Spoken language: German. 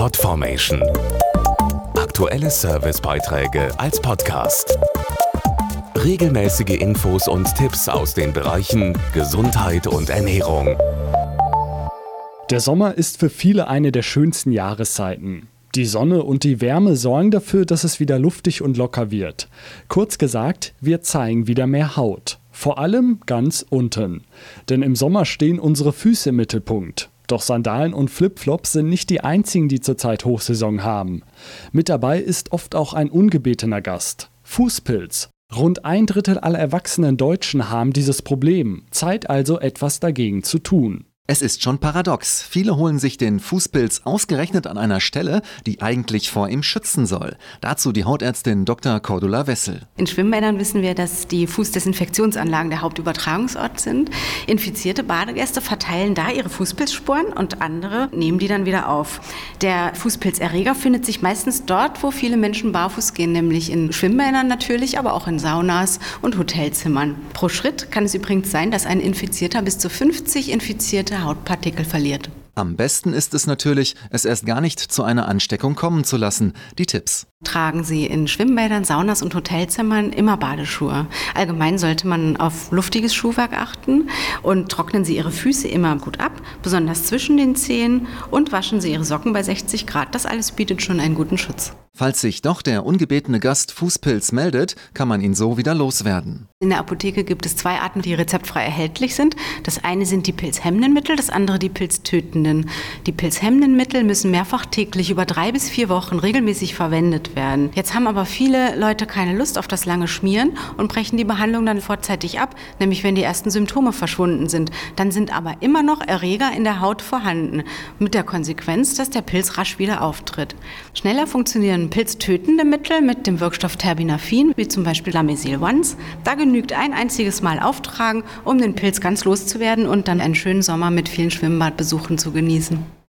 Podformation. Aktuelle Servicebeiträge als Podcast. Regelmäßige Infos und Tipps aus den Bereichen Gesundheit und Ernährung. Der Sommer ist für viele eine der schönsten Jahreszeiten. Die Sonne und die Wärme sorgen dafür, dass es wieder luftig und locker wird. Kurz gesagt, wir zeigen wieder mehr Haut. Vor allem ganz unten. Denn im Sommer stehen unsere Füße im Mittelpunkt. Doch Sandalen und Flipflops sind nicht die einzigen, die zurzeit Hochsaison haben. Mit dabei ist oft auch ein ungebetener Gast. Fußpilz. Rund ein Drittel aller erwachsenen Deutschen haben dieses Problem. Zeit also etwas dagegen zu tun. Es ist schon paradox. Viele holen sich den Fußpilz ausgerechnet an einer Stelle, die eigentlich vor ihm schützen soll. Dazu die Hautärztin Dr. Cordula Wessel. In Schwimmbädern wissen wir, dass die Fußdesinfektionsanlagen der Hauptübertragungsort sind. Infizierte Badegäste verteilen da ihre Fußpilzspuren und andere nehmen die dann wieder auf. Der Fußpilzerreger findet sich meistens dort, wo viele Menschen barfuß gehen, nämlich in Schwimmbädern natürlich, aber auch in Saunas und Hotelzimmern. Pro Schritt kann es übrigens sein, dass ein Infizierter bis zu 50 infizierte Hautpartikel verliert. Am besten ist es natürlich, es erst gar nicht zu einer Ansteckung kommen zu lassen. Die Tipps. Tragen Sie in Schwimmbädern, Saunas und Hotelzimmern immer Badeschuhe. Allgemein sollte man auf luftiges Schuhwerk achten und trocknen Sie Ihre Füße immer gut ab, besonders zwischen den Zehen und waschen Sie Ihre Socken bei 60 Grad. Das alles bietet schon einen guten Schutz. Falls sich doch der ungebetene Gast Fußpilz meldet, kann man ihn so wieder loswerden. In der Apotheke gibt es zwei Arten, die rezeptfrei erhältlich sind. Das eine sind die pilzhemmenden Mittel, das andere die pilztötenden. Die pilzhemmenden Mittel müssen mehrfach täglich über drei bis vier Wochen regelmäßig verwendet werden. Jetzt haben aber viele Leute keine Lust auf das lange Schmieren und brechen die Behandlung dann vorzeitig ab, nämlich wenn die ersten Symptome verschwunden sind. Dann sind aber immer noch Erreger in der Haut vorhanden, mit der Konsequenz, dass der Pilz rasch wieder auftritt. Schneller funktionieren pilztötende Mittel mit dem Wirkstoff Terbinafin, wie zum Beispiel Lamesil Once. Da genügt ein einziges Mal auftragen, um den Pilz ganz loszuwerden und dann einen schönen Sommer mit vielen Schwimmbadbesuchen zu genießen.